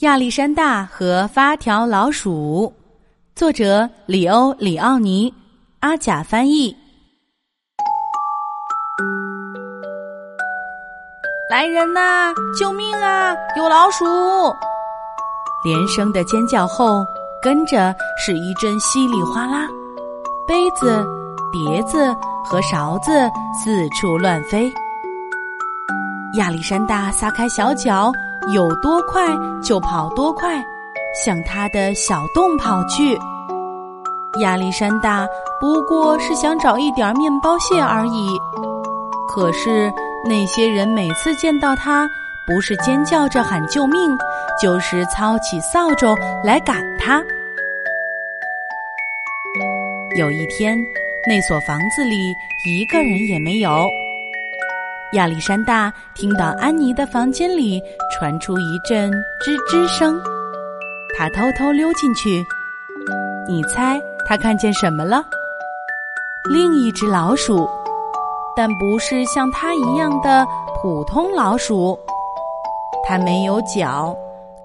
亚历山大和发条老鼠，作者里欧·里奥尼，阿甲翻译。来人呐！救命啊！有老鼠！连声的尖叫后，跟着是一阵稀里哗啦，杯子、碟子和勺子四处乱飞。亚历山大撒开小脚。有多快就跑多快，向他的小洞跑去。亚历山大不过是想找一点面包屑而已，可是那些人每次见到他，不是尖叫着喊救命，就是操起扫帚来赶他。有一天，那所房子里一个人也没有。亚历山大听到安妮的房间里传出一阵吱吱声，他偷偷溜进去。你猜他看见什么了？另一只老鼠，但不是像它一样的普通老鼠。它没有脚，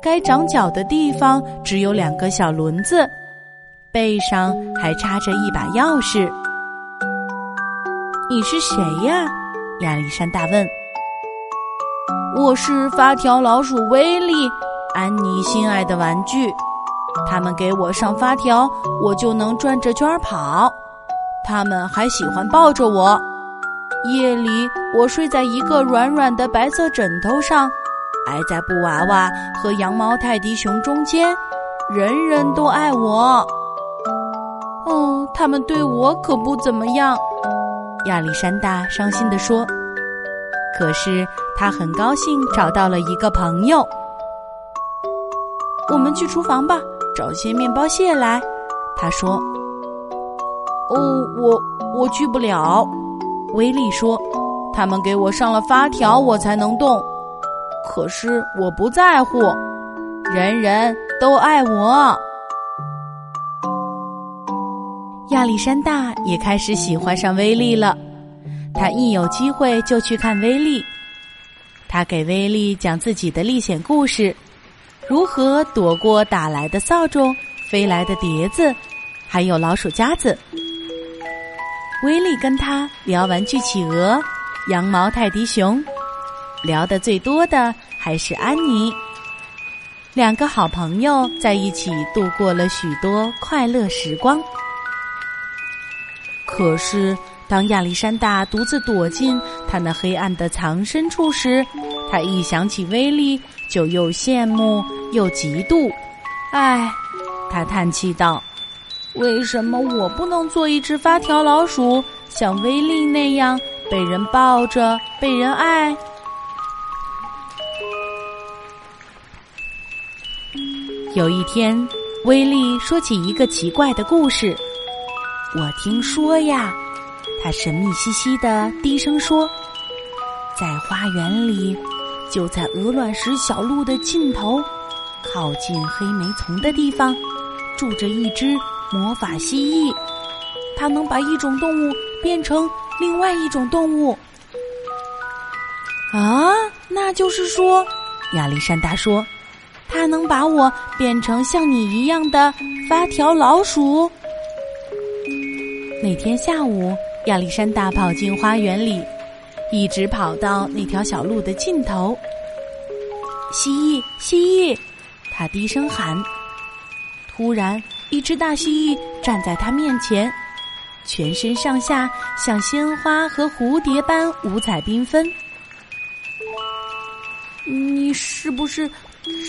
该长脚的地方只有两个小轮子，背上还插着一把钥匙。你是谁呀？亚历山大问：“我是发条老鼠威利，安妮心爱的玩具。他们给我上发条，我就能转着圈跑。他们还喜欢抱着我。夜里，我睡在一个软软的白色枕头上，挨在布娃娃和羊毛泰迪熊中间。人人都爱我。哦，他们对我可不怎么样。”亚历山大伤心地说：“可是他很高兴找到了一个朋友。我们去厨房吧，找些面包屑来。”他说。“哦，我我去不了。”威利说，“他们给我上了发条，我才能动。可是我不在乎，人人都爱我。”亚历山大也开始喜欢上威利了。他一有机会就去看威利。他给威利讲自己的历险故事，如何躲过打来的扫帚、飞来的碟子，还有老鼠夹子。威利跟他聊玩具企鹅、羊毛泰迪熊，聊得最多的还是安妮。两个好朋友在一起度过了许多快乐时光。可是，当亚历山大独自躲进他那黑暗的藏身处时，他一想起威利，就又羡慕又嫉妒。唉，他叹气道：“为什么我不能做一只发条老鼠，像威利那样被人抱着，被人爱？”有一天，威利说起一个奇怪的故事。我听说呀，他神秘兮兮的低声说，在花园里，就在鹅卵石小路的尽头，靠近黑莓丛的地方，住着一只魔法蜥蜴。它能把一种动物变成另外一种动物。啊，那就是说，亚历山大说，它能把我变成像你一样的发条老鼠。那天下午，亚历山大跑进花园里，一直跑到那条小路的尽头。蜥蜴，蜥蜴，他低声喊。突然，一只大蜥蜴站在他面前，全身上下像鲜花和蝴蝶般五彩缤纷。你是不是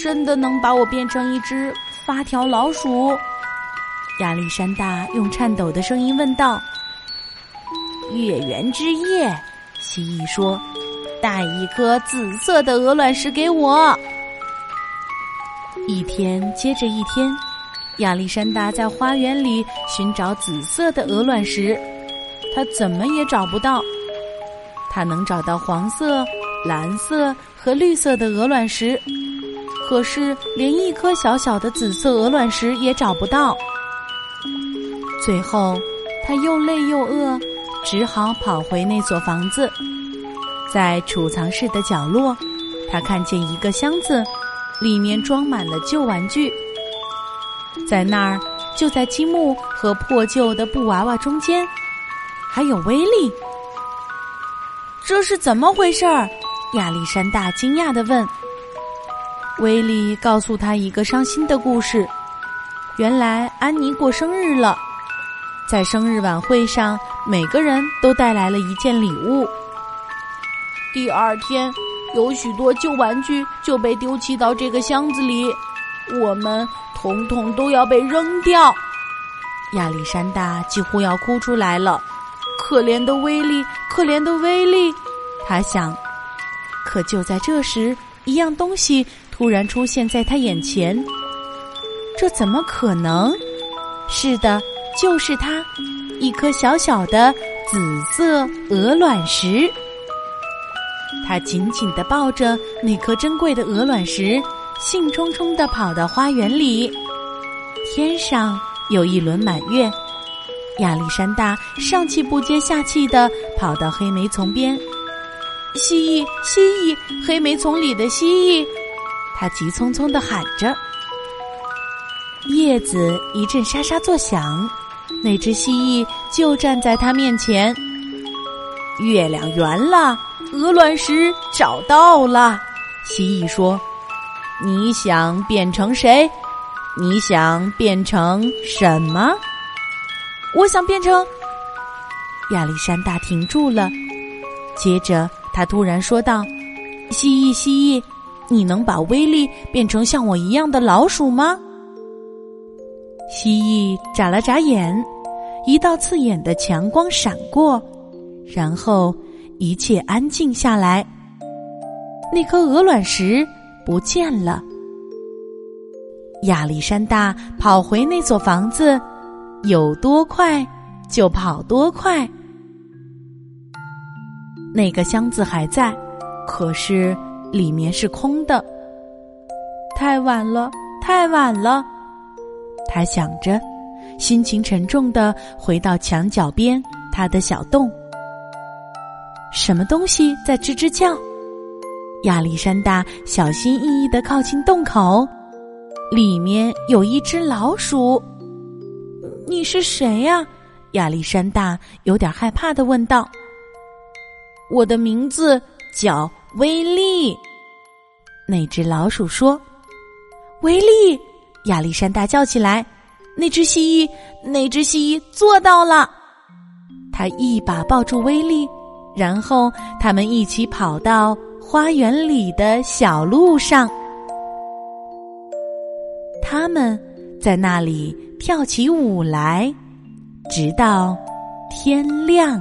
真的能把我变成一只发条老鼠？亚历山大用颤抖的声音问道：“月圆之夜，蜥蜴说，带一颗紫色的鹅卵石给我。”一天接着一天，亚历山大在花园里寻找紫色的鹅卵石，他怎么也找不到。他能找到黄色、蓝色和绿色的鹅卵石，可是连一颗小小的紫色鹅卵石也找不到。最后，他又累又饿，只好跑回那所房子。在储藏室的角落，他看见一个箱子，里面装满了旧玩具。在那儿，就在积木和破旧的布娃娃中间，还有威力。这是怎么回事儿？亚历山大惊讶的问。威力告诉他一个伤心的故事：原来安妮过生日了，在生日晚会上，每个人都带来了一件礼物。第二天，有许多旧玩具就被丢弃到这个箱子里，我们统统都要被扔掉。亚历山大几乎要哭出来了，可怜的威力，可怜的威力，他想。可就在这时，一样东西。突然出现在他眼前，这怎么可能？是的，就是它，一颗小小的紫色鹅卵石。他紧紧地抱着那颗珍贵的鹅卵石，兴冲冲地跑到花园里。天上有一轮满月，亚历山大上气不接下气地跑到黑莓丛边。蜥蜴，蜥蜴，黑莓丛里的蜥蜴。他急匆匆的喊着，叶子一阵沙沙作响，那只蜥蜴就站在他面前。月亮圆了，鹅卵石找到了。蜥蜴说：“你想变成谁？你想变成什么？”我想变成……亚历山大停住了，接着他突然说道：“蜥蜴，蜥蜴。”你能把威力变成像我一样的老鼠吗？蜥蜴眨了眨眼，一道刺眼的强光闪过，然后一切安静下来。那颗鹅卵石不见了。亚历山大跑回那座房子，有多快就跑多快。那个箱子还在，可是。里面是空的，太晚了，太晚了。他想着，心情沉重的回到墙角边他的小洞。什么东西在吱吱叫？亚历山大小心翼翼的靠近洞口，里面有一只老鼠。你是谁呀？亚历山大有点害怕的问道。我的名字叫。威力，那只老鼠说：“威力！”亚历山大叫起来：“那只蜥蜴，那只蜥蜴做到了！”他一把抱住威力，然后他们一起跑到花园里的小路上。他们在那里跳起舞来，直到天亮。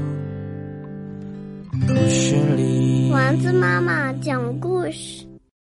丸子妈妈讲故事。